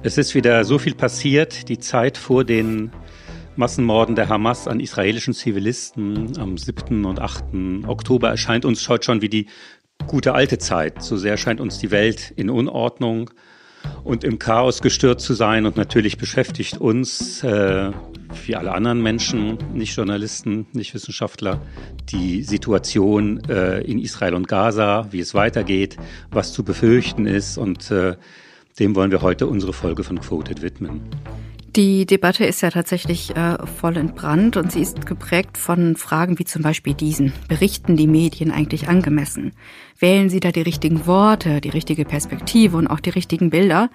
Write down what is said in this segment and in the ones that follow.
Es ist wieder so viel passiert. Die Zeit vor den Massenmorden der Hamas an israelischen Zivilisten am 7. und 8. Oktober erscheint uns heute schon wie die gute alte Zeit. So sehr scheint uns die Welt in Unordnung und im Chaos gestört zu sein. Und natürlich beschäftigt uns, äh, wie alle anderen Menschen, nicht Journalisten, nicht Wissenschaftler, die Situation äh, in Israel und Gaza, wie es weitergeht, was zu befürchten ist. Und äh, dem wollen wir heute unsere Folge von Quoted widmen. Die Debatte ist ja tatsächlich äh, voll entbrannt und sie ist geprägt von Fragen wie zum Beispiel diesen. Berichten die Medien eigentlich angemessen? Wählen sie da die richtigen Worte, die richtige Perspektive und auch die richtigen Bilder?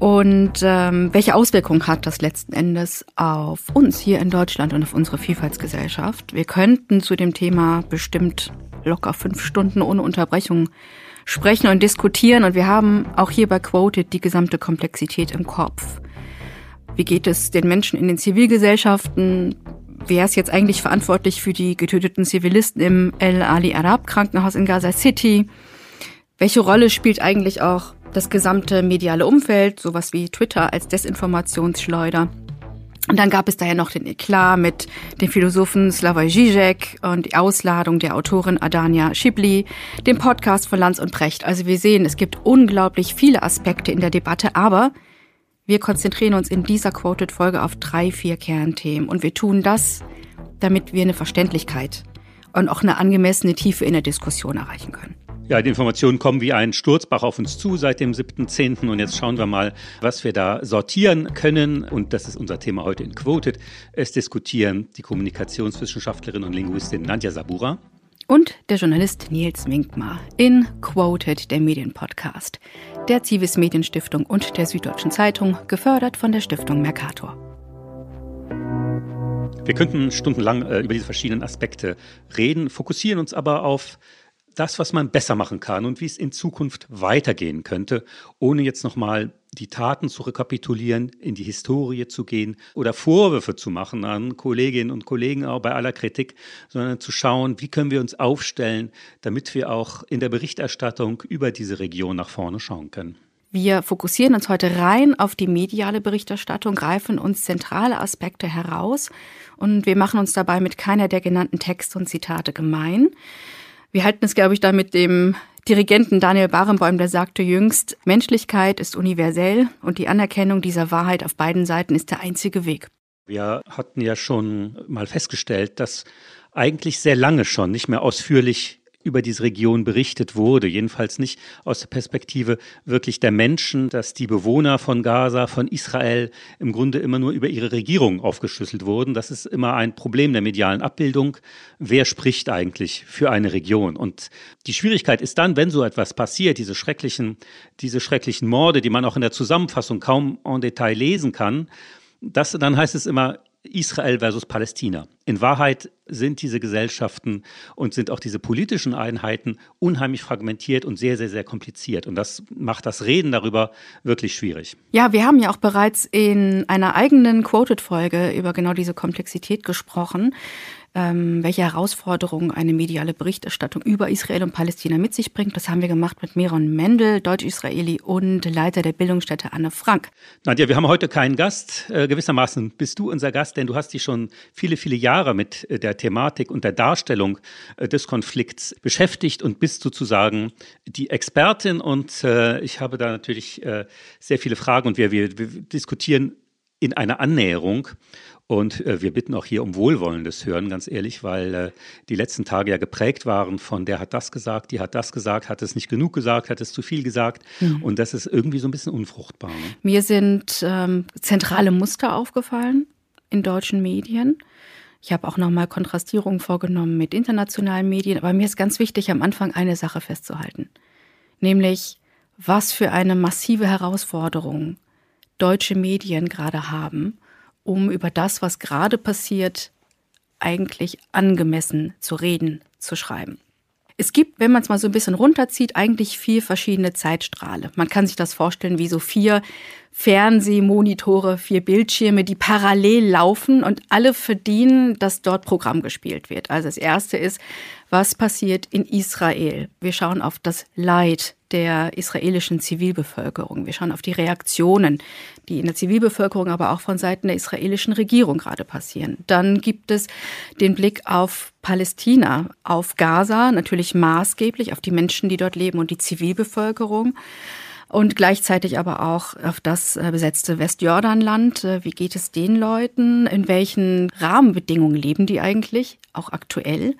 Und ähm, welche Auswirkungen hat das letzten Endes auf uns hier in Deutschland und auf unsere Vielfaltsgesellschaft? Wir könnten zu dem Thema bestimmt locker fünf Stunden ohne Unterbrechung sprechen und diskutieren. Und wir haben auch hier bei Quoted die gesamte Komplexität im Kopf. Wie geht es den Menschen in den Zivilgesellschaften? Wer ist jetzt eigentlich verantwortlich für die getöteten Zivilisten im El Ali Arab Krankenhaus in Gaza City? Welche Rolle spielt eigentlich auch das gesamte mediale Umfeld, sowas wie Twitter als Desinformationsschleuder? Und dann gab es daher noch den Eklat mit dem Philosophen Slavoj Žižek und die Ausladung der Autorin Adania Schibli, dem Podcast von Lanz und Precht. Also wir sehen, es gibt unglaublich viele Aspekte in der Debatte, aber wir konzentrieren uns in dieser Quoted-Folge auf drei, vier Kernthemen. Und wir tun das, damit wir eine Verständlichkeit und auch eine angemessene Tiefe in der Diskussion erreichen können. Ja, die Informationen kommen wie ein Sturzbach auf uns zu seit dem 7.10. Und jetzt schauen wir mal, was wir da sortieren können. Und das ist unser Thema heute in Quoted. Es diskutieren die Kommunikationswissenschaftlerin und Linguistin Nadja Sabura. Und der Journalist Nils Minkmar in Quoted, der Medienpodcast, der Zivis Medienstiftung und der Süddeutschen Zeitung, gefördert von der Stiftung Mercator. Wir könnten stundenlang äh, über diese verschiedenen Aspekte reden, fokussieren uns aber auf das, was man besser machen kann und wie es in Zukunft weitergehen könnte, ohne jetzt nochmal die Taten zu rekapitulieren, in die Historie zu gehen oder Vorwürfe zu machen an Kolleginnen und Kollegen, auch bei aller Kritik, sondern zu schauen, wie können wir uns aufstellen, damit wir auch in der Berichterstattung über diese Region nach vorne schauen können. Wir fokussieren uns heute rein auf die mediale Berichterstattung, greifen uns zentrale Aspekte heraus und wir machen uns dabei mit keiner der genannten Texte und Zitate gemein. Wir halten es, glaube ich, da mit dem Dirigenten Daniel Barenboim, der sagte jüngst, Menschlichkeit ist universell und die Anerkennung dieser Wahrheit auf beiden Seiten ist der einzige Weg. Wir hatten ja schon mal festgestellt, dass eigentlich sehr lange schon nicht mehr ausführlich über diese Region berichtet wurde, jedenfalls nicht aus der Perspektive wirklich der Menschen, dass die Bewohner von Gaza, von Israel im Grunde immer nur über ihre Regierung aufgeschlüsselt wurden. Das ist immer ein Problem der medialen Abbildung. Wer spricht eigentlich für eine Region? Und die Schwierigkeit ist dann, wenn so etwas passiert, diese schrecklichen, diese schrecklichen Morde, die man auch in der Zusammenfassung kaum en Detail lesen kann, das, dann heißt es immer, Israel versus Palästina. In Wahrheit sind diese Gesellschaften und sind auch diese politischen Einheiten unheimlich fragmentiert und sehr, sehr, sehr kompliziert. Und das macht das Reden darüber wirklich schwierig. Ja, wir haben ja auch bereits in einer eigenen Quoted-Folge über genau diese Komplexität gesprochen ähm, welche Herausforderungen eine mediale Berichterstattung über Israel und Palästina mit sich bringt. Das haben wir gemacht mit Meron Mendel, Deutsch-Israeli und Leiter der Bildungsstätte Anne Frank. Nadja, wir haben heute keinen Gast. Äh, gewissermaßen bist du unser Gast, denn du hast dich schon viele, viele Jahre mit äh, der Thematik und der Darstellung äh, des Konflikts beschäftigt und bist sozusagen die Expertin. Und äh, ich habe da natürlich äh, sehr viele Fragen und wir, wir, wir diskutieren in einer Annäherung. Und äh, wir bitten auch hier um wohlwollendes Hören, ganz ehrlich, weil äh, die letzten Tage ja geprägt waren von der hat das gesagt, die hat das gesagt, hat es nicht genug gesagt, hat es zu viel gesagt. Mhm. Und das ist irgendwie so ein bisschen unfruchtbar. Ne? Mir sind ähm, zentrale Muster aufgefallen in deutschen Medien. Ich habe auch nochmal Kontrastierungen vorgenommen mit internationalen Medien, aber mir ist ganz wichtig, am Anfang eine Sache festzuhalten. Nämlich, was für eine massive Herausforderung deutsche Medien gerade haben um über das, was gerade passiert, eigentlich angemessen zu reden, zu schreiben. Es gibt, wenn man es mal so ein bisschen runterzieht, eigentlich vier verschiedene Zeitstrahle. Man kann sich das vorstellen wie so vier Fernsehmonitore, vier Bildschirme, die parallel laufen und alle verdienen, dass dort Programm gespielt wird. Also das erste ist, was passiert in Israel. Wir schauen auf das Leid der israelischen Zivilbevölkerung. Wir schauen auf die Reaktionen, die in der Zivilbevölkerung, aber auch von Seiten der israelischen Regierung gerade passieren. Dann gibt es den Blick auf Palästina, auf Gaza, natürlich maßgeblich auf die Menschen, die dort leben und die Zivilbevölkerung und gleichzeitig aber auch auf das äh, besetzte Westjordanland. Äh, wie geht es den Leuten? In welchen Rahmenbedingungen leben die eigentlich, auch aktuell?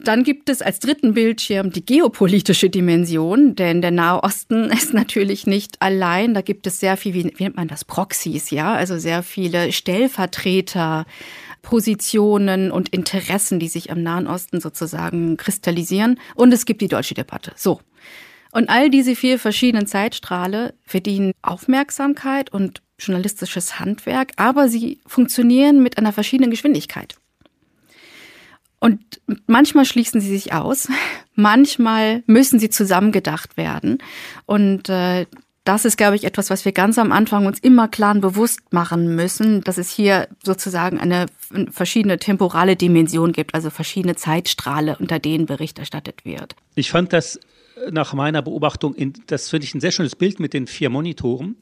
Dann gibt es als dritten Bildschirm die geopolitische Dimension, denn der Nahe Osten ist natürlich nicht allein. Da gibt es sehr viel, wie, nennt man das, Proxys, ja, also sehr viele Stellvertreter, Positionen und Interessen, die sich am Nahen Osten sozusagen kristallisieren. Und es gibt die deutsche Debatte. So. Und all diese vier verschiedenen Zeitstrahle verdienen Aufmerksamkeit und journalistisches Handwerk, aber sie funktionieren mit einer verschiedenen Geschwindigkeit. Und manchmal schließen sie sich aus, manchmal müssen sie zusammengedacht werden. Und äh, das ist, glaube ich, etwas, was wir ganz am Anfang uns immer klar und bewusst machen müssen, dass es hier sozusagen eine verschiedene temporale Dimension gibt, also verschiedene Zeitstrahle, unter denen Bericht erstattet wird. Ich fand das nach meiner Beobachtung, in, das finde ich ein sehr schönes Bild mit den vier Monitoren,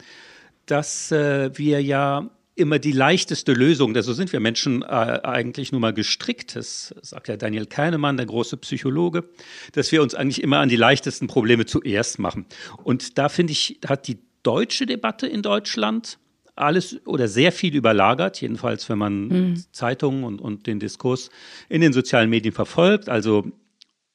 dass äh, wir ja immer die leichteste Lösung, so sind wir Menschen äh, eigentlich nun mal gestrickt, das sagt ja Daniel Kahnemann, der große Psychologe, dass wir uns eigentlich immer an die leichtesten Probleme zuerst machen. Und da finde ich, hat die deutsche Debatte in Deutschland alles oder sehr viel überlagert, jedenfalls wenn man mhm. Zeitungen und, und den Diskurs in den sozialen Medien verfolgt. Also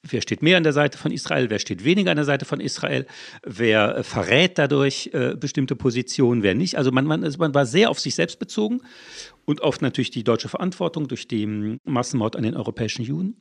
Wer steht mehr an der Seite von Israel, wer steht weniger an der Seite von Israel, wer äh, verrät dadurch äh, bestimmte Positionen, wer nicht. Also man, man, also man war sehr auf sich selbst bezogen und auf natürlich die deutsche Verantwortung durch den Massenmord an den europäischen Juden.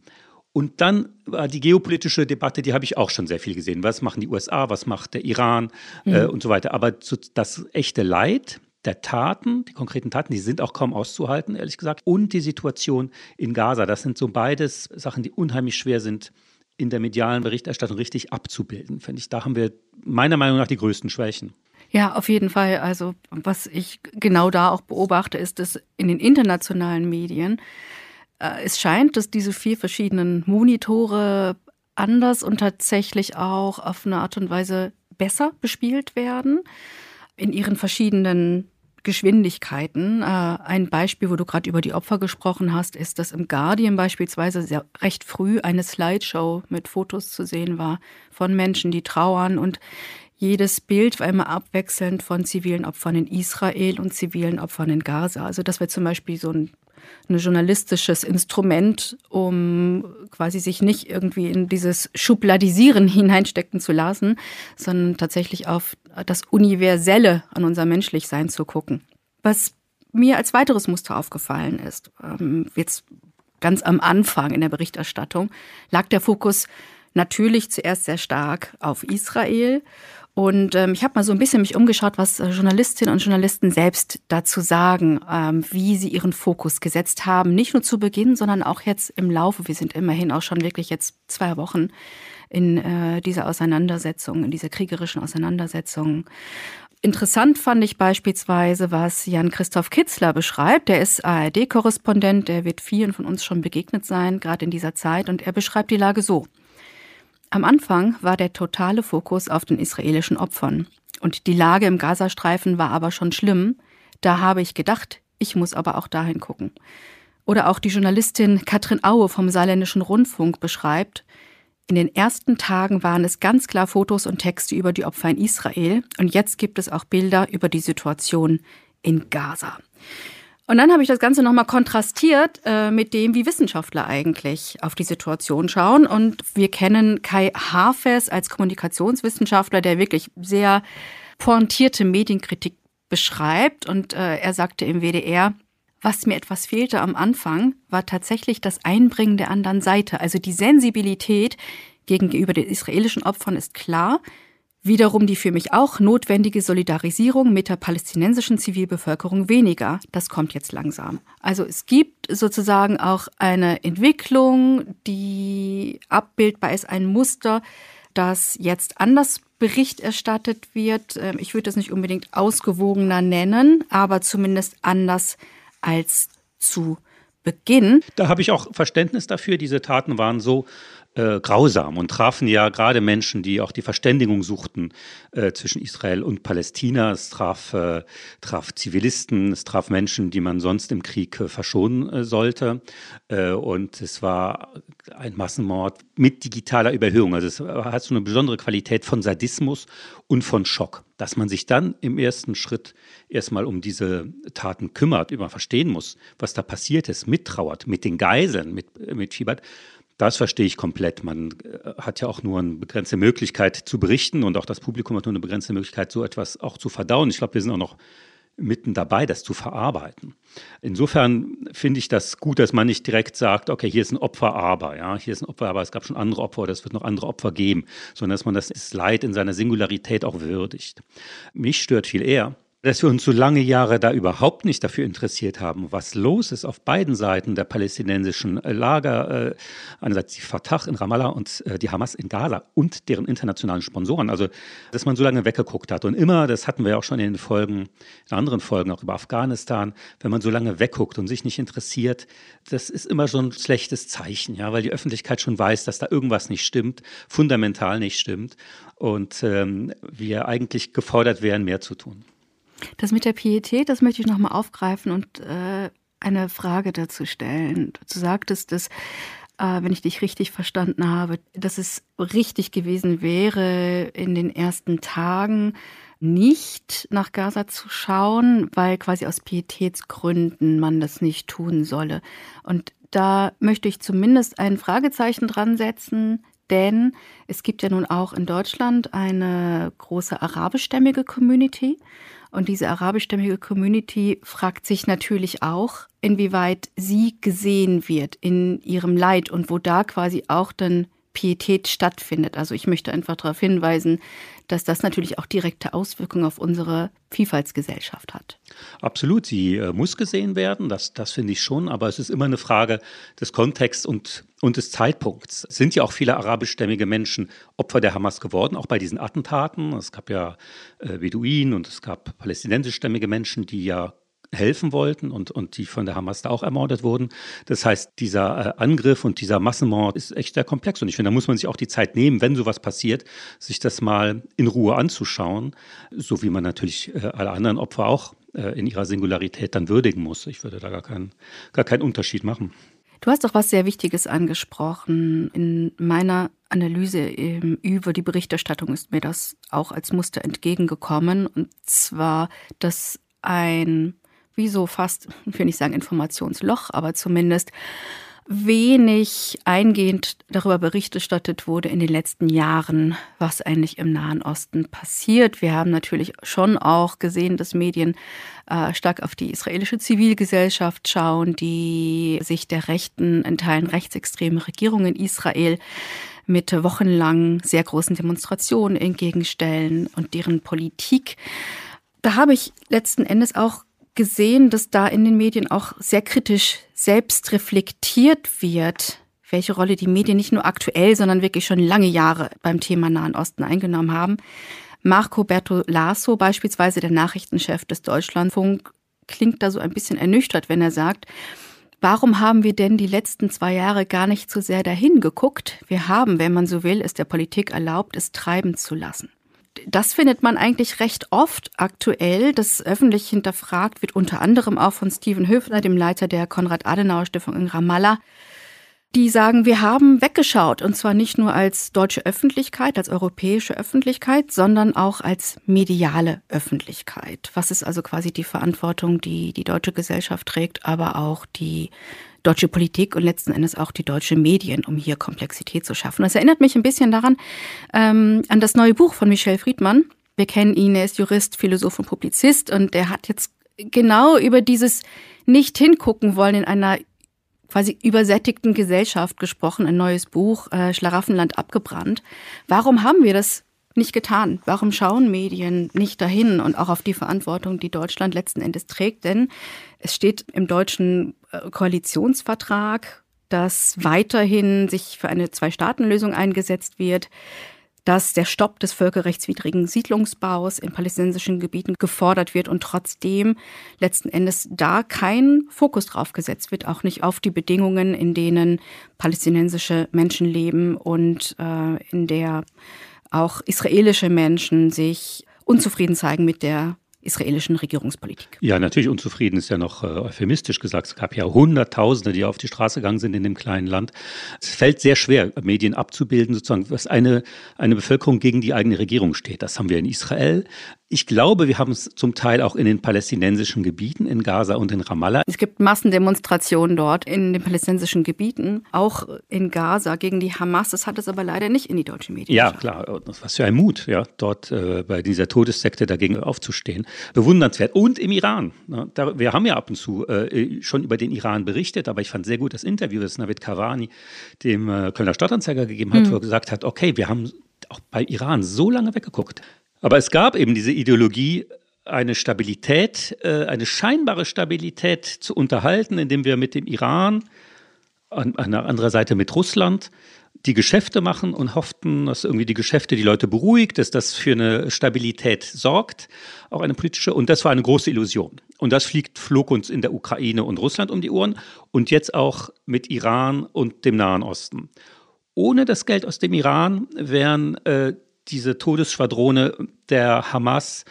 Und dann war die geopolitische Debatte, die habe ich auch schon sehr viel gesehen. Was machen die USA, was macht der Iran mhm. äh, und so weiter. Aber das echte Leid, der Taten, die konkreten Taten, die sind auch kaum auszuhalten, ehrlich gesagt. Und die Situation in Gaza, das sind so beides Sachen, die unheimlich schwer sind in der medialen Berichterstattung richtig abzubilden, finde ich. Da haben wir meiner Meinung nach die größten Schwächen. Ja, auf jeden Fall. Also was ich genau da auch beobachte, ist, dass in den internationalen Medien äh, es scheint, dass diese vier verschiedenen Monitore anders und tatsächlich auch auf eine Art und Weise besser bespielt werden in ihren verschiedenen Geschwindigkeiten. Äh, ein Beispiel, wo du gerade über die Opfer gesprochen hast, ist, dass im Guardian beispielsweise sehr, recht früh eine Slideshow mit Fotos zu sehen war von Menschen, die trauern und jedes Bild war immer abwechselnd von zivilen Opfern in Israel und zivilen Opfern in Gaza. Also das wäre zum Beispiel so ein ein journalistisches Instrument, um quasi sich nicht irgendwie in dieses Schubladisieren hineinstecken zu lassen, sondern tatsächlich auf das Universelle an unser Menschlichsein zu gucken. Was mir als weiteres Muster aufgefallen ist, ähm, jetzt ganz am Anfang in der Berichterstattung, lag der Fokus natürlich zuerst sehr stark auf Israel und ähm, ich habe mal so ein bisschen mich umgeschaut, was äh, Journalistinnen und Journalisten selbst dazu sagen, ähm, wie sie ihren Fokus gesetzt haben. Nicht nur zu Beginn, sondern auch jetzt im Laufe. Wir sind immerhin auch schon wirklich jetzt zwei Wochen in äh, dieser Auseinandersetzung, in dieser kriegerischen Auseinandersetzung. Interessant fand ich beispielsweise, was Jan-Christoph Kitzler beschreibt. Der ist ARD-Korrespondent, der wird vielen von uns schon begegnet sein, gerade in dieser Zeit. Und er beschreibt die Lage so. Am Anfang war der totale Fokus auf den israelischen Opfern. Und die Lage im Gazastreifen war aber schon schlimm. Da habe ich gedacht, ich muss aber auch dahin gucken. Oder auch die Journalistin Katrin Aue vom Saarländischen Rundfunk beschreibt, in den ersten Tagen waren es ganz klar Fotos und Texte über die Opfer in Israel und jetzt gibt es auch Bilder über die Situation in Gaza. Und dann habe ich das Ganze nochmal kontrastiert äh, mit dem, wie Wissenschaftler eigentlich auf die Situation schauen. Und wir kennen Kai Hafes als Kommunikationswissenschaftler, der wirklich sehr pointierte Medienkritik beschreibt. Und äh, er sagte im WDR, was mir etwas fehlte am Anfang, war tatsächlich das Einbringen der anderen Seite. Also die Sensibilität gegenüber den israelischen Opfern ist klar. Wiederum die für mich auch notwendige Solidarisierung mit der palästinensischen Zivilbevölkerung weniger. Das kommt jetzt langsam. Also es gibt sozusagen auch eine Entwicklung, die abbildbar ist, ein Muster, das jetzt anders Bericht erstattet wird. Ähm, ich würde es nicht unbedingt ausgewogener nennen, aber zumindest anders als zu Beginn. Da habe ich auch Verständnis dafür. Diese Taten waren so äh, grausam und trafen ja gerade Menschen, die auch die Verständigung suchten äh, zwischen Israel und Palästina. Es traf, äh, traf Zivilisten, es traf Menschen, die man sonst im Krieg äh, verschonen äh, sollte. Äh, und es war ein Massenmord mit digitaler Überhöhung. Also es hat so eine besondere Qualität von Sadismus und von Schock. Dass man sich dann im ersten Schritt erstmal um diese Taten kümmert, über verstehen muss, was da passiert ist, mittrauert, mit den Geiseln, mit, mit fiebert das verstehe ich komplett. Man äh, hat ja auch nur eine begrenzte Möglichkeit zu berichten und auch das Publikum hat nur eine begrenzte Möglichkeit, so etwas auch zu verdauen. Ich glaube, wir sind auch noch mitten dabei, das zu verarbeiten. Insofern finde ich das gut, dass man nicht direkt sagt, okay, hier ist ein Opfer, aber, ja, hier ist ein Opfer, aber es gab schon andere Opfer oder es wird noch andere Opfer geben, sondern dass man das Leid in seiner Singularität auch würdigt. Mich stört viel eher, dass wir uns so lange Jahre da überhaupt nicht dafür interessiert haben, was los ist auf beiden Seiten der palästinensischen äh, Lager, äh, einerseits die Fatah in Ramallah und äh, die Hamas in Gaza und deren internationalen Sponsoren. Also, dass man so lange weggeguckt hat. Und immer, das hatten wir auch schon in den Folgen, in anderen Folgen auch über Afghanistan, wenn man so lange wegguckt und sich nicht interessiert, das ist immer so ein schlechtes Zeichen, ja, weil die Öffentlichkeit schon weiß, dass da irgendwas nicht stimmt, fundamental nicht stimmt und ähm, wir eigentlich gefordert wären, mehr zu tun. Das mit der Pietät, das möchte ich nochmal aufgreifen und äh, eine Frage dazu stellen. Du sagtest, dass, äh, wenn ich dich richtig verstanden habe, dass es richtig gewesen wäre, in den ersten Tagen nicht nach Gaza zu schauen, weil quasi aus Pietätsgründen man das nicht tun solle. Und da möchte ich zumindest ein Fragezeichen dran setzen, denn es gibt ja nun auch in Deutschland eine große arabischstämmige Community. Und diese arabischstämmige Community fragt sich natürlich auch, inwieweit sie gesehen wird in ihrem Leid und wo da quasi auch dann Pietät stattfindet. Also ich möchte einfach darauf hinweisen, dass das natürlich auch direkte Auswirkungen auf unsere Vielfaltsgesellschaft hat. Absolut, sie äh, muss gesehen werden, das, das finde ich schon, aber es ist immer eine Frage des Kontexts und, und des Zeitpunkts. Es sind ja auch viele arabischstämmige Menschen Opfer der Hamas geworden, auch bei diesen Attentaten. Es gab ja äh, Beduinen und es gab palästinensischstämmige Menschen, die ja helfen wollten und, und die von der Hamas da auch ermordet wurden. Das heißt, dieser äh, Angriff und dieser Massenmord ist echt sehr komplex. Und ich finde, da muss man sich auch die Zeit nehmen, wenn sowas passiert, sich das mal in Ruhe anzuschauen, so wie man natürlich äh, alle anderen Opfer auch äh, in ihrer Singularität dann würdigen muss. Ich würde da gar keinen, gar keinen Unterschied machen. Du hast doch was sehr Wichtiges angesprochen. In meiner Analyse ähm, über die Berichterstattung ist mir das auch als Muster entgegengekommen. Und zwar, dass ein wie so fast, ich will nicht sagen Informationsloch, aber zumindest wenig eingehend darüber Bericht erstattet wurde in den letzten Jahren, was eigentlich im Nahen Osten passiert. Wir haben natürlich schon auch gesehen, dass Medien äh, stark auf die israelische Zivilgesellschaft schauen, die sich der rechten, in Teilen rechtsextremen Regierung in Israel mit wochenlang sehr großen Demonstrationen entgegenstellen und deren Politik. Da habe ich letzten Endes auch gesehen, dass da in den Medien auch sehr kritisch selbst reflektiert wird, welche Rolle die Medien nicht nur aktuell, sondern wirklich schon lange Jahre beim Thema Nahen Osten eingenommen haben. Marco Bertolaso, beispielsweise der Nachrichtenchef des Deutschlandfunk, klingt da so ein bisschen ernüchtert, wenn er sagt, Warum haben wir denn die letzten zwei Jahre gar nicht so sehr dahin geguckt? Wir haben, wenn man so will, es der Politik erlaubt, es treiben zu lassen das findet man eigentlich recht oft aktuell, dass öffentlich hinterfragt wird, unter anderem auch von Steven Höfner, dem Leiter der Konrad-Adenauer-Stiftung in Ramallah. Die sagen, wir haben weggeschaut, und zwar nicht nur als deutsche Öffentlichkeit, als europäische Öffentlichkeit, sondern auch als mediale Öffentlichkeit. Was ist also quasi die Verantwortung, die die deutsche Gesellschaft trägt, aber auch die deutsche Politik und letzten Endes auch die deutsche Medien, um hier Komplexität zu schaffen. Das erinnert mich ein bisschen daran, ähm, an das neue Buch von Michel Friedmann. Wir kennen ihn, er ist Jurist, Philosoph und Publizist und er hat jetzt genau über dieses nicht hingucken wollen in einer quasi übersättigten Gesellschaft gesprochen, ein neues Buch, äh, Schlaraffenland abgebrannt. Warum haben wir das nicht getan? Warum schauen Medien nicht dahin und auch auf die Verantwortung, die Deutschland letzten Endes trägt? Denn es steht im deutschen Koalitionsvertrag, dass weiterhin sich für eine Zwei-Staaten-Lösung eingesetzt wird. dass der Stopp des völkerrechtswidrigen Siedlungsbaus in palästinensischen Gebieten gefordert wird und trotzdem letzten Endes da kein Fokus drauf gesetzt wird, auch nicht auf die Bedingungen, in denen palästinensische Menschen leben und äh, in der auch israelische Menschen sich unzufrieden zeigen mit der israelischen Regierungspolitik. Ja, natürlich unzufrieden ist ja noch äh, euphemistisch gesagt. Es gab ja Hunderttausende, die auf die Straße gegangen sind in dem kleinen Land. Es fällt sehr schwer, Medien abzubilden, sozusagen, was eine, eine Bevölkerung gegen die eigene Regierung steht. Das haben wir in Israel. Ich glaube, wir haben es zum Teil auch in den palästinensischen Gebieten, in Gaza und in Ramallah. Es gibt Massendemonstrationen dort in den palästinensischen Gebieten, auch in Gaza gegen die Hamas. Das hat es aber leider nicht in die deutschen Medien. Ja, klar. Was für ein Mut, ja, dort äh, bei dieser Todessekte dagegen aufzustehen. Bewundernswert. Und im Iran. Ne, da, wir haben ja ab und zu äh, schon über den Iran berichtet, aber ich fand sehr gut das Interview, das Navid Kavani dem äh, Kölner Stadtanzeiger gegeben hat, mhm. wo er gesagt hat, okay, wir haben auch bei Iran so lange weggeguckt. Aber es gab eben diese Ideologie, eine Stabilität, äh, eine scheinbare Stabilität zu unterhalten, indem wir mit dem Iran, an, an der anderen Seite mit Russland, die Geschäfte machen und hofften, dass irgendwie die Geschäfte die Leute beruhigt, dass das für eine Stabilität sorgt, auch eine politische. Und das war eine große Illusion. Und das fliegt, flog uns in der Ukraine und Russland um die Ohren und jetzt auch mit Iran und dem Nahen Osten. Ohne das Geld aus dem Iran wären äh, diese Todesschwadrone der Hamas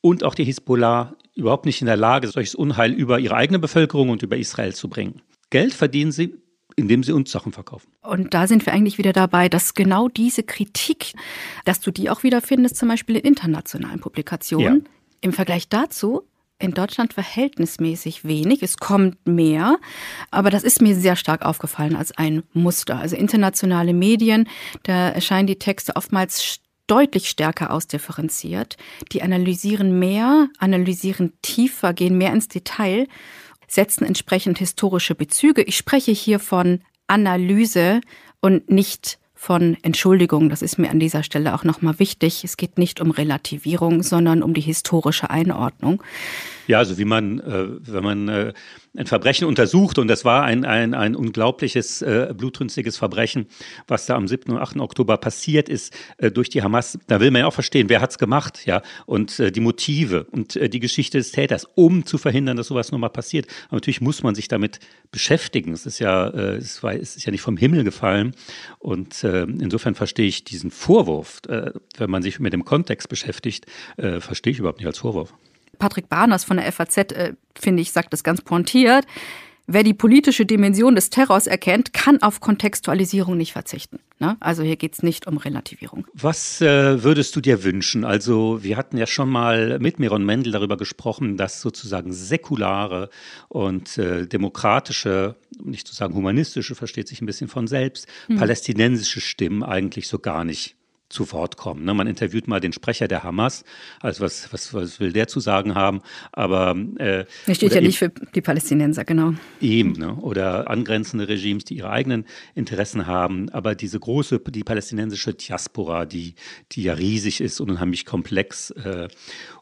und auch die Hisbollah überhaupt nicht in der Lage, solches Unheil über ihre eigene Bevölkerung und über Israel zu bringen. Geld verdienen sie, indem sie uns Sachen verkaufen. Und da sind wir eigentlich wieder dabei, dass genau diese Kritik, dass du die auch wieder findest, zum Beispiel in internationalen Publikationen, ja. im Vergleich dazu in Deutschland verhältnismäßig wenig. Es kommt mehr, aber das ist mir sehr stark aufgefallen als ein Muster. Also internationale Medien, da erscheinen die Texte oftmals deutlich stärker ausdifferenziert. Die analysieren mehr, analysieren tiefer, gehen mehr ins Detail, setzen entsprechend historische Bezüge. Ich spreche hier von Analyse und nicht von Entschuldigung. Das ist mir an dieser Stelle auch nochmal wichtig. Es geht nicht um Relativierung, sondern um die historische Einordnung. Ja, also wie man, äh, wenn man äh, ein Verbrechen untersucht, und das war ein, ein, ein unglaubliches, äh, blutrünstiges Verbrechen, was da am 7. und 8. Oktober passiert ist äh, durch die Hamas, da will man ja auch verstehen, wer hat's gemacht, ja, und äh, die Motive und äh, die Geschichte des Täters, um zu verhindern, dass sowas nochmal passiert. Aber natürlich muss man sich damit beschäftigen. Es ist ja, äh, es, war, es ist ja nicht vom Himmel gefallen. Und äh, insofern verstehe ich diesen Vorwurf, äh, wenn man sich mit dem Kontext beschäftigt, äh, verstehe ich überhaupt nicht als Vorwurf. Patrick Barners von der FAZ, äh, finde ich, sagt das ganz pointiert. Wer die politische Dimension des Terrors erkennt, kann auf Kontextualisierung nicht verzichten. Ne? Also hier geht es nicht um Relativierung. Was äh, würdest du dir wünschen? Also wir hatten ja schon mal mit Miron Mendel darüber gesprochen, dass sozusagen säkulare und äh, demokratische, nicht zu sagen humanistische, versteht sich ein bisschen von selbst, hm. palästinensische Stimmen eigentlich so gar nicht zu Wort kommen. Ne? Man interviewt mal den Sprecher der Hamas, also was, was, was will der zu sagen haben, aber... Äh, er steht ja nicht für die Palästinenser, genau. Eben, ne? oder angrenzende Regimes, die ihre eigenen Interessen haben, aber diese große, die palästinensische Diaspora, die, die ja riesig ist und unheimlich komplex äh,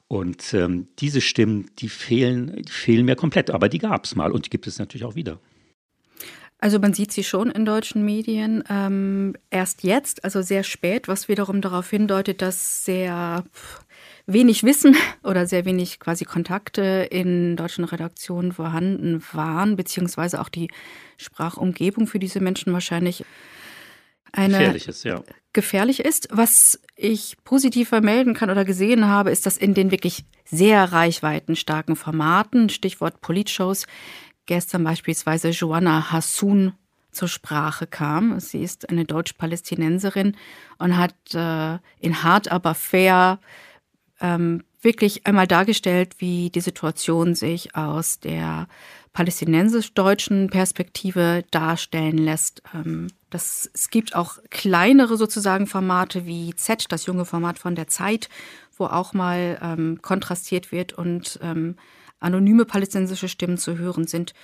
und ähm, diese Stimmen, die fehlen, die fehlen mir komplett, aber die gab es mal und die gibt es natürlich auch wieder. Also man sieht sie schon in deutschen Medien ähm, erst jetzt, also sehr spät, was wiederum darauf hindeutet, dass sehr wenig Wissen oder sehr wenig quasi Kontakte in deutschen Redaktionen vorhanden waren, beziehungsweise auch die Sprachumgebung für diese Menschen wahrscheinlich eine gefährlich ist, ja. gefährlich ist. Was ich positiv vermelden kann oder gesehen habe, ist, dass in den wirklich sehr reichweitenstarken Formaten, Stichwort Politshows, gestern beispielsweise Joanna Hassoun zur Sprache kam. Sie ist eine Deutsch-Palästinenserin und hat äh, in hart aber fair ähm, wirklich einmal dargestellt, wie die Situation sich aus der palästinensisch-deutschen Perspektive darstellen lässt. Ähm, das, es gibt auch kleinere sozusagen Formate wie Z, das junge Format von der Zeit, wo auch mal ähm, kontrastiert wird und ähm, anonyme palästinensische Stimmen zu hören sind.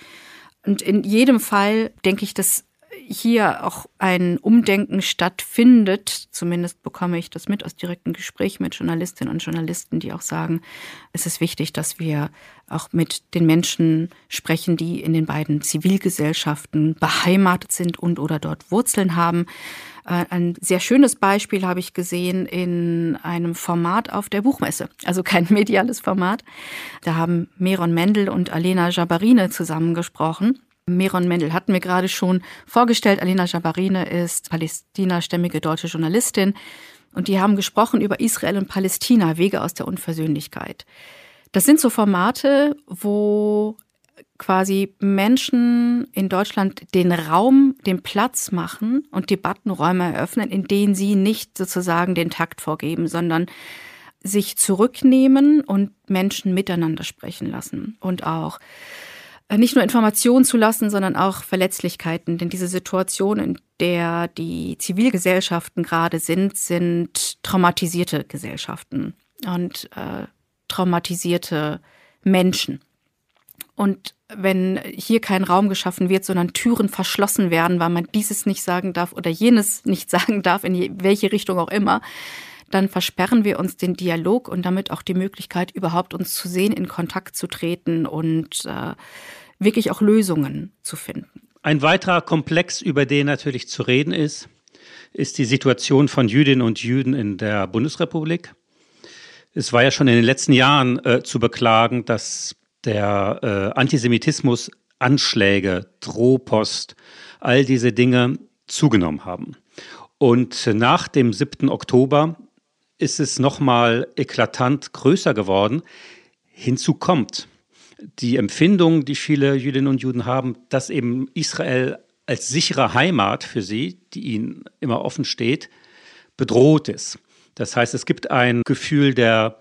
Und in jedem Fall denke ich, dass hier auch ein Umdenken stattfindet. Zumindest bekomme ich das mit aus direkten Gesprächen mit Journalistinnen und Journalisten, die auch sagen, es ist wichtig, dass wir auch mit den Menschen sprechen, die in den beiden Zivilgesellschaften beheimatet sind und oder dort Wurzeln haben. Äh, ein sehr schönes Beispiel habe ich gesehen in einem Format auf der Buchmesse, also kein mediales Format. Da haben Meron Mendel und Alena Jabarine zusammengesprochen. Meron Mendel hatten wir gerade schon vorgestellt. Alena Jabarine ist palästinastämmige deutsche Journalistin und die haben gesprochen über Israel und Palästina, Wege aus der Unversöhnlichkeit. Das sind so Formate, wo quasi Menschen in Deutschland den Raum, den Platz machen und Debattenräume eröffnen, in denen sie nicht sozusagen den Takt vorgeben, sondern sich zurücknehmen und Menschen miteinander sprechen lassen und auch äh, nicht nur Informationen zu lassen, sondern auch Verletzlichkeiten. Denn diese Situation, in der die Zivilgesellschaften gerade sind, sind traumatisierte Gesellschaften und äh, traumatisierte Menschen. Und wenn hier kein Raum geschaffen wird, sondern Türen verschlossen werden, weil man dieses nicht sagen darf oder jenes nicht sagen darf, in welche Richtung auch immer, dann versperren wir uns den Dialog und damit auch die Möglichkeit, überhaupt uns zu sehen, in Kontakt zu treten und äh, wirklich auch Lösungen zu finden. Ein weiterer Komplex, über den natürlich zu reden ist, ist die Situation von Jüdinnen und Juden in der Bundesrepublik. Es war ja schon in den letzten Jahren äh, zu beklagen, dass der äh, Antisemitismus, Anschläge, Drohpost, all diese Dinge zugenommen haben. Und nach dem 7. Oktober ist es nochmal eklatant größer geworden. Hinzu kommt die Empfindung, die viele Jüdinnen und Juden haben, dass eben Israel als sichere Heimat für sie, die ihnen immer offen steht, bedroht ist. Das heißt, es gibt ein Gefühl der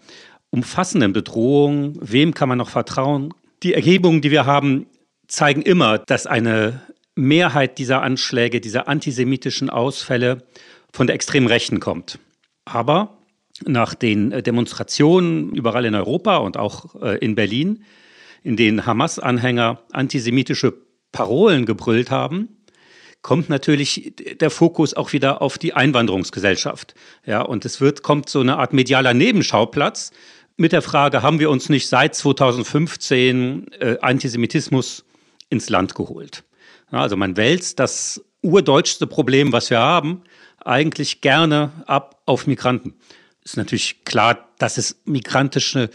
umfassenden Bedrohung. Wem kann man noch vertrauen? Die Erhebungen, die wir haben, zeigen immer, dass eine Mehrheit dieser Anschläge, dieser antisemitischen Ausfälle von der extremen Rechten kommt. Aber nach den Demonstrationen überall in Europa und auch äh, in Berlin, in denen Hamas-Anhänger antisemitische Parolen gebrüllt haben, kommt natürlich der Fokus auch wieder auf die Einwanderungsgesellschaft. Ja, und es wird, kommt so eine Art medialer Nebenschauplatz, mit der Frage, haben wir uns nicht seit 2015 äh, Antisemitismus ins Land geholt? Ja, also man wälzt das urdeutschste Problem, was wir haben, eigentlich gerne ab auf Migranten. Ist natürlich klar, dass es migrantische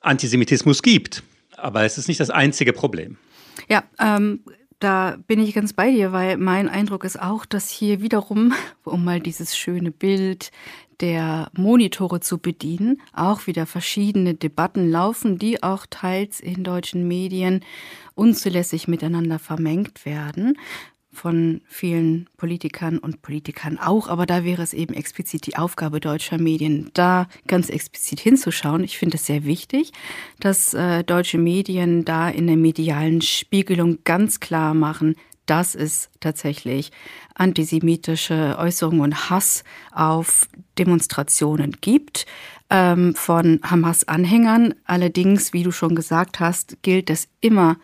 Antisemitismus gibt, aber es ist nicht das einzige Problem. Ja, ähm, da bin ich ganz bei dir, weil mein Eindruck ist auch, dass hier wiederum, um mal dieses schöne Bild der Monitore zu bedienen, auch wieder verschiedene Debatten laufen, die auch teils in deutschen Medien unzulässig miteinander vermengt werden. Von vielen Politikern und Politikern auch, aber da wäre es eben explizit die Aufgabe deutscher Medien, da ganz explizit hinzuschauen. Ich finde es sehr wichtig, dass äh, deutsche Medien da in der medialen Spiegelung ganz klar machen, dass es tatsächlich antisemitische Äußerungen und Hass auf Demonstrationen gibt ähm, von Hamas-Anhängern. Allerdings, wie du schon gesagt hast, gilt es immer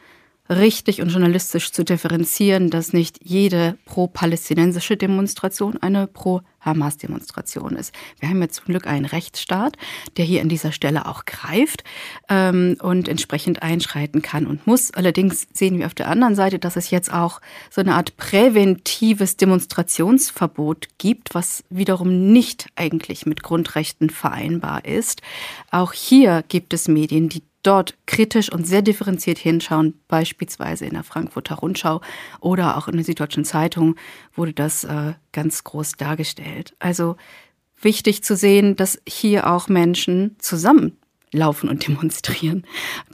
richtig und journalistisch zu differenzieren, dass nicht jede pro-palästinensische Demonstration eine pro-Hamas-Demonstration ist. Wir haben jetzt zum Glück einen Rechtsstaat, der hier an dieser Stelle auch greift ähm, und entsprechend einschreiten kann und muss. Allerdings sehen wir auf der anderen Seite, dass es jetzt auch so eine Art präventives Demonstrationsverbot gibt, was wiederum nicht eigentlich mit Grundrechten vereinbar ist. Auch hier gibt es Medien, die dort kritisch und sehr differenziert hinschauen, beispielsweise in der Frankfurter Rundschau oder auch in der Süddeutschen Zeitung wurde das äh, ganz groß dargestellt. Also wichtig zu sehen, dass hier auch Menschen zusammenlaufen und demonstrieren.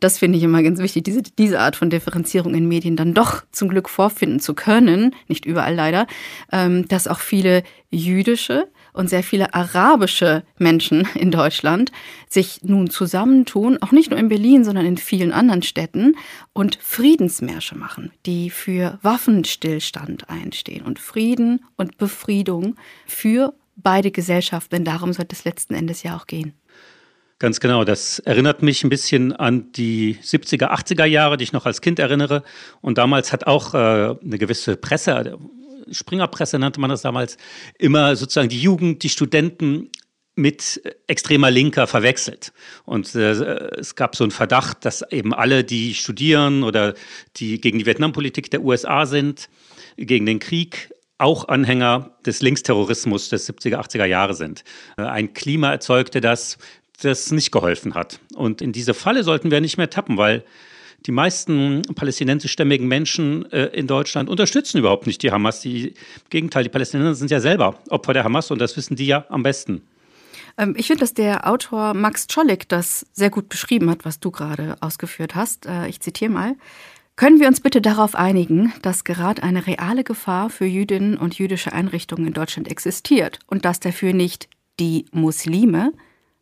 Das finde ich immer ganz wichtig, diese, diese Art von Differenzierung in Medien dann doch zum Glück vorfinden zu können, nicht überall leider, ähm, dass auch viele jüdische und sehr viele arabische Menschen in Deutschland sich nun zusammentun, auch nicht nur in Berlin, sondern in vielen anderen Städten und Friedensmärsche machen, die für Waffenstillstand einstehen und Frieden und Befriedung für beide Gesellschaften, denn darum sollte es letzten Endes ja auch gehen. Ganz genau, das erinnert mich ein bisschen an die 70er, 80er Jahre, die ich noch als Kind erinnere. Und damals hat auch äh, eine gewisse Presse, Springerpresse nannte man das damals, immer sozusagen die Jugend, die Studenten mit extremer Linker verwechselt. Und äh, es gab so einen Verdacht, dass eben alle, die studieren oder die gegen die Vietnampolitik der USA sind, gegen den Krieg, auch Anhänger des Linksterrorismus des 70er, 80er Jahre sind. Äh, ein Klima erzeugte das, das nicht geholfen hat. Und in diese Falle sollten wir nicht mehr tappen, weil die meisten palästinensischstämmigen Menschen äh, in Deutschland unterstützen überhaupt nicht die Hamas. Die, Im Gegenteil, die Palästinenser sind ja selber Opfer der Hamas und das wissen die ja am besten. Ähm, ich finde, dass der Autor Max Czolek das sehr gut beschrieben hat, was du gerade ausgeführt hast. Äh, ich zitiere mal. Können wir uns bitte darauf einigen, dass gerade eine reale Gefahr für Jüdinnen und jüdische Einrichtungen in Deutschland existiert und dass dafür nicht die Muslime,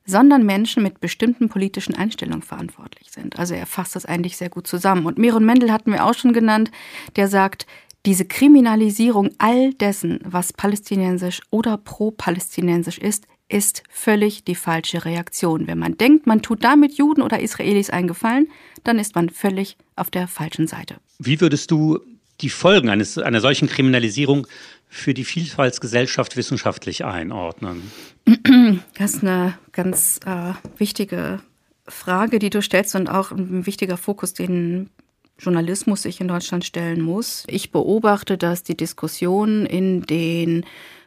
sondern Menschen mit bestimmten politischen Einstellungen verantwortlich sind. Also er fasst das eigentlich sehr gut zusammen. Und Meron Mendel hatten wir auch schon genannt, der sagt, diese Kriminalisierung all dessen, was palästinensisch oder pro-palästinensisch ist, ist völlig die falsche Reaktion. Wenn man denkt, man tut damit Juden oder Israelis einen Gefallen, dann ist man völlig auf der falschen Seite. Wie würdest du die Folgen eines, einer solchen Kriminalisierung für die Vielfaltsgesellschaft wissenschaftlich einordnen? Das ist eine ganz äh, wichtige Frage, die du stellst und auch ein wichtiger Fokus, den Journalismus sich in Deutschland stellen muss. Ich beobachte, dass die Diskussion in den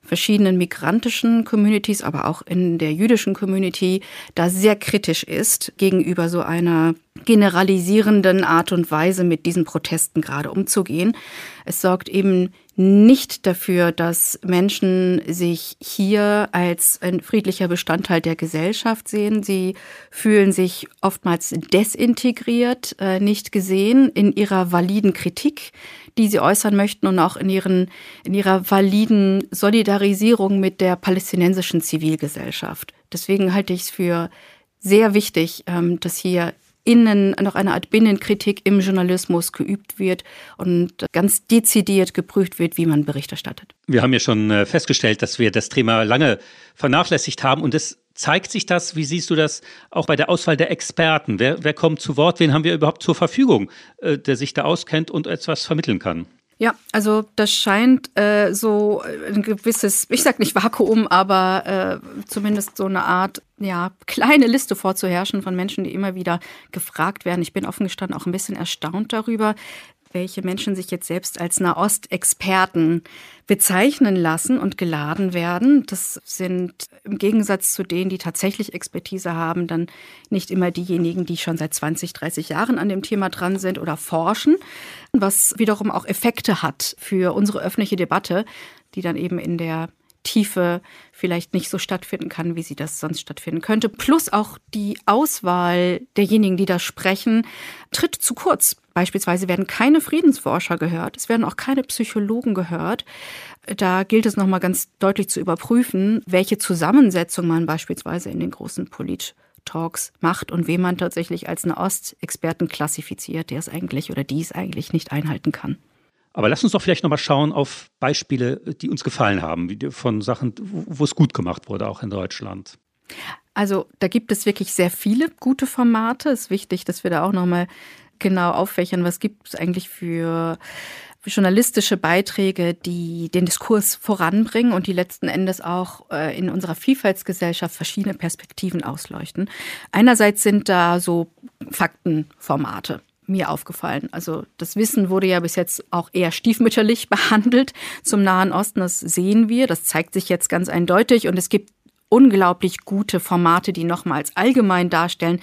verschiedenen migrantischen Communities, aber auch in der jüdischen Community da sehr kritisch ist gegenüber so einer generalisierenden Art und Weise mit diesen Protesten gerade umzugehen. Es sorgt eben nicht dafür, dass Menschen sich hier als ein friedlicher Bestandteil der Gesellschaft sehen. Sie fühlen sich oftmals desintegriert, äh, nicht gesehen in ihrer validen Kritik, die sie äußern möchten und auch in, ihren, in ihrer validen Solidarisierung mit der palästinensischen Zivilgesellschaft. Deswegen halte ich es für sehr wichtig, ähm, dass hier innen noch eine Art Binnenkritik im Journalismus geübt wird und ganz dezidiert geprüft wird, wie man Bericht erstattet. Wir haben ja schon äh, festgestellt, dass wir das Thema lange vernachlässigt haben und es zeigt sich das, wie siehst du das auch bei der Auswahl der Experten? Wer, wer kommt zu Wort? Wen haben wir überhaupt zur Verfügung, äh, der sich da auskennt und etwas vermitteln kann? Ja, also das scheint äh, so ein gewisses, ich sag nicht Vakuum, aber äh, zumindest so eine Art, ja, kleine Liste vorzuherrschen von Menschen, die immer wieder gefragt werden. Ich bin offen gestanden auch ein bisschen erstaunt darüber, welche Menschen sich jetzt selbst als Nahost-Experten bezeichnen lassen und geladen werden. Das sind im Gegensatz zu denen, die tatsächlich Expertise haben, dann nicht immer diejenigen, die schon seit 20, 30 Jahren an dem Thema dran sind oder forschen, was wiederum auch Effekte hat für unsere öffentliche Debatte, die dann eben in der Tiefe vielleicht nicht so stattfinden kann, wie sie das sonst stattfinden könnte. Plus auch die Auswahl derjenigen, die da sprechen, tritt zu kurz. Beispielsweise werden keine Friedensforscher gehört, es werden auch keine Psychologen gehört. Da gilt es nochmal ganz deutlich zu überprüfen, welche Zusammensetzung man beispielsweise in den großen Polit-Talks macht und wen man tatsächlich als eine Ostexperten klassifiziert, der es eigentlich oder die es eigentlich nicht einhalten kann. Aber lass uns doch vielleicht nochmal schauen auf Beispiele, die uns gefallen haben, von Sachen, wo es gut gemacht wurde, auch in Deutschland. Also da gibt es wirklich sehr viele gute Formate. Es ist wichtig, dass wir da auch nochmal genau auffächern, was gibt es eigentlich für journalistische Beiträge, die den Diskurs voranbringen und die letzten Endes auch äh, in unserer Vielfaltsgesellschaft verschiedene Perspektiven ausleuchten. Einerseits sind da so Faktenformate mir aufgefallen. Also das Wissen wurde ja bis jetzt auch eher stiefmütterlich behandelt zum Nahen Osten. Das sehen wir. Das zeigt sich jetzt ganz eindeutig. Und es gibt unglaublich gute Formate, die nochmals allgemein darstellen,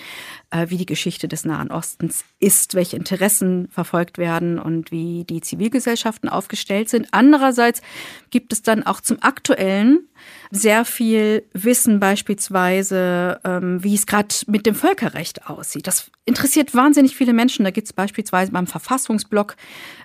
wie die Geschichte des Nahen Ostens ist, welche Interessen verfolgt werden und wie die Zivilgesellschaften aufgestellt sind. Andererseits gibt es dann auch zum aktuellen sehr viel Wissen beispielsweise, ähm, wie es gerade mit dem Völkerrecht aussieht. Das interessiert wahnsinnig viele Menschen. Da gibt es beispielsweise beim Verfassungsblock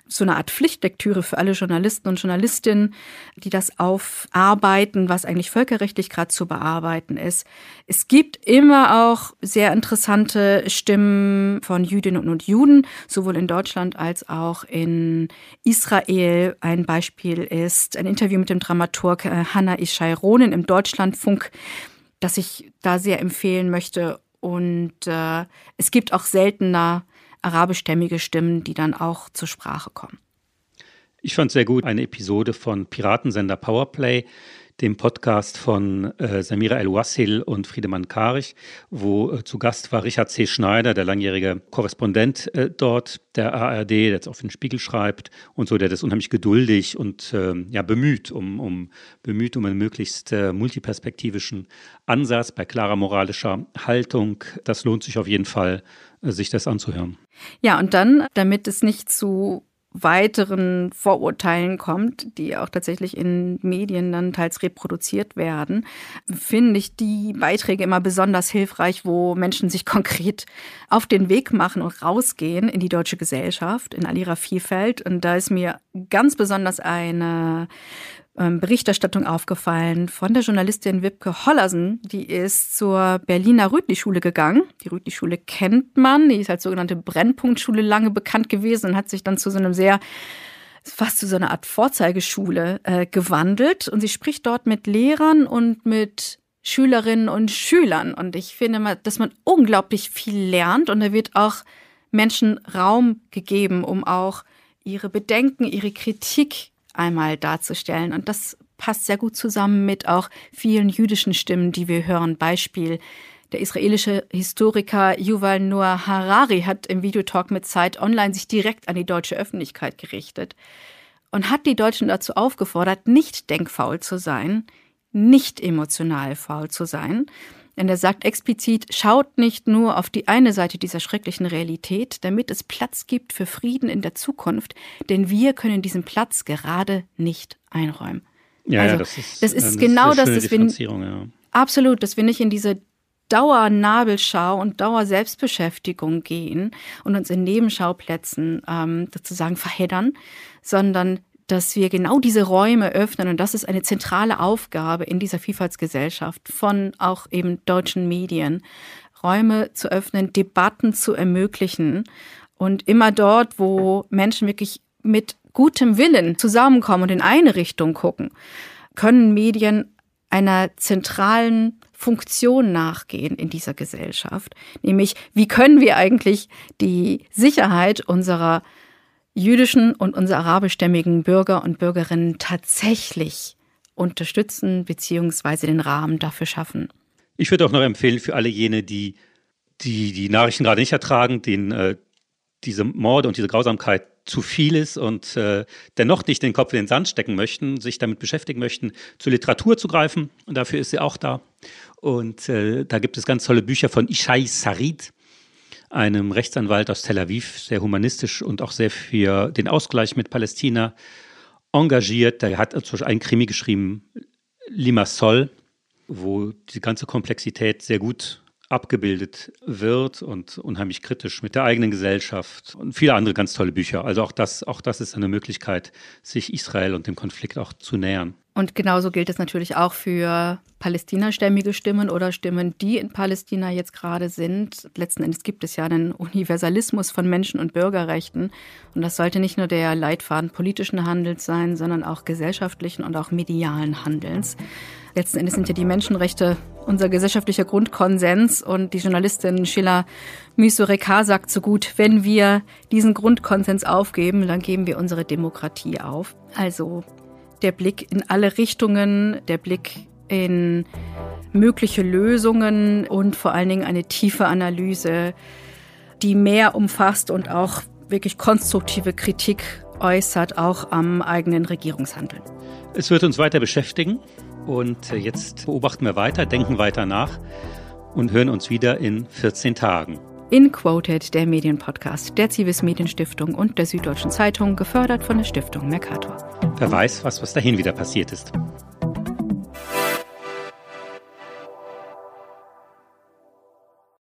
so eine Art Pflichtlektüre für alle Journalisten und Journalistinnen, die das aufarbeiten, was eigentlich völkerrechtlich gerade zu bearbeiten ist. Es gibt immer auch sehr interessante Stimmen von Jüdinnen und Juden, sowohl in Deutschland als auch in Israel. Ein Beispiel ist ein Interview mit dem Dramaturg äh, Hannah Ishai Ronen im Deutschlandfunk, das ich da sehr empfehlen möchte. Und äh, es gibt auch seltener arabischstämmige Stimmen, die dann auch zur Sprache kommen. Ich fand sehr gut eine Episode von Piratensender Powerplay, dem Podcast von äh, Samira El-Wassil und Friedemann Karich, wo äh, zu Gast war Richard C. Schneider, der langjährige Korrespondent äh, dort der ARD, der jetzt auf den Spiegel schreibt und so, der das unheimlich geduldig und ähm, ja, bemüht, um, um, bemüht um einen möglichst äh, multiperspektivischen Ansatz bei klarer moralischer Haltung. Das lohnt sich auf jeden Fall, äh, sich das anzuhören. Ja, und dann, damit es nicht zu weiteren Vorurteilen kommt, die auch tatsächlich in Medien dann teils reproduziert werden, finde ich die Beiträge immer besonders hilfreich, wo Menschen sich konkret auf den Weg machen und rausgehen in die deutsche Gesellschaft in all ihrer Vielfalt. Und da ist mir ganz besonders eine Berichterstattung aufgefallen von der Journalistin Wipke Hollersen. Die ist zur Berliner Rütli-Schule gegangen. Die Rütli-Schule kennt man. Die ist als sogenannte Brennpunktschule lange bekannt gewesen und hat sich dann zu so einem sehr fast zu so einer Art Vorzeigeschule äh, gewandelt. Und sie spricht dort mit Lehrern und mit Schülerinnen und Schülern. Und ich finde, dass man unglaublich viel lernt und da wird auch Menschen Raum gegeben, um auch ihre Bedenken, ihre Kritik einmal darzustellen. Und das passt sehr gut zusammen mit auch vielen jüdischen Stimmen, die wir hören. Beispiel der israelische Historiker Yuval Noah Harari hat im Videotalk mit Zeit Online sich direkt an die deutsche Öffentlichkeit gerichtet und hat die Deutschen dazu aufgefordert, nicht denkfaul zu sein, nicht emotional faul zu sein, denn er sagt explizit, schaut nicht nur auf die eine Seite dieser schrecklichen Realität, damit es Platz gibt für Frieden in der Zukunft, denn wir können diesen Platz gerade nicht einräumen. Ja, also, ja das ist, das ist das genau ist das, dass wir, ja. absolut, dass wir nicht in diese Dauernabelschau und Dauerselbstbeschäftigung gehen und uns in Nebenschauplätzen ähm, sozusagen verheddern, sondern dass wir genau diese Räume öffnen und das ist eine zentrale Aufgabe in dieser Vielfaltsgesellschaft von auch eben deutschen Medien, Räume zu öffnen, Debatten zu ermöglichen und immer dort, wo Menschen wirklich mit gutem Willen zusammenkommen und in eine Richtung gucken, können Medien einer zentralen Funktion nachgehen in dieser Gesellschaft, nämlich wie können wir eigentlich die Sicherheit unserer jüdischen und unsere arabischstämmigen Bürger und Bürgerinnen tatsächlich unterstützen bzw. den Rahmen dafür schaffen. Ich würde auch noch empfehlen für alle jene, die die, die Nachrichten gerade nicht ertragen, denen äh, diese Morde und diese Grausamkeit zu viel ist und äh, dennoch nicht den Kopf in den Sand stecken möchten, sich damit beschäftigen möchten, zur Literatur zu greifen. Und dafür ist sie auch da. Und äh, da gibt es ganz tolle Bücher von Ishai Sarid, einem Rechtsanwalt aus Tel Aviv, sehr humanistisch und auch sehr für den Ausgleich mit Palästina engagiert. Der hat zum Beispiel einen Krimi geschrieben, Limassol, wo die ganze Komplexität sehr gut abgebildet wird und unheimlich kritisch mit der eigenen Gesellschaft und viele andere ganz tolle Bücher. Also auch das, auch das ist eine Möglichkeit, sich Israel und dem Konflikt auch zu nähern. Und genauso gilt es natürlich auch für palästinastämmige Stimmen oder Stimmen, die in Palästina jetzt gerade sind. Letzten Endes gibt es ja einen Universalismus von Menschen- und Bürgerrechten. Und das sollte nicht nur der Leitfaden politischen Handelns sein, sondern auch gesellschaftlichen und auch medialen Handelns. Letzten Endes sind ja die Menschenrechte unser gesellschaftlicher Grundkonsens und die Journalistin Sheila Mysureka sagt so gut, wenn wir diesen Grundkonsens aufgeben, dann geben wir unsere Demokratie auf. Also der Blick in alle Richtungen, der Blick in mögliche Lösungen und vor allen Dingen eine tiefe Analyse, die mehr umfasst und auch wirklich konstruktive Kritik äußert, auch am eigenen Regierungshandeln. Es wird uns weiter beschäftigen und jetzt beobachten wir weiter, denken weiter nach und hören uns wieder in 14 Tagen. In Quoted, der Medienpodcast der Zivis Medienstiftung und der Süddeutschen Zeitung, gefördert von der Stiftung Mercator. Wer weiß, was bis dahin wieder passiert ist.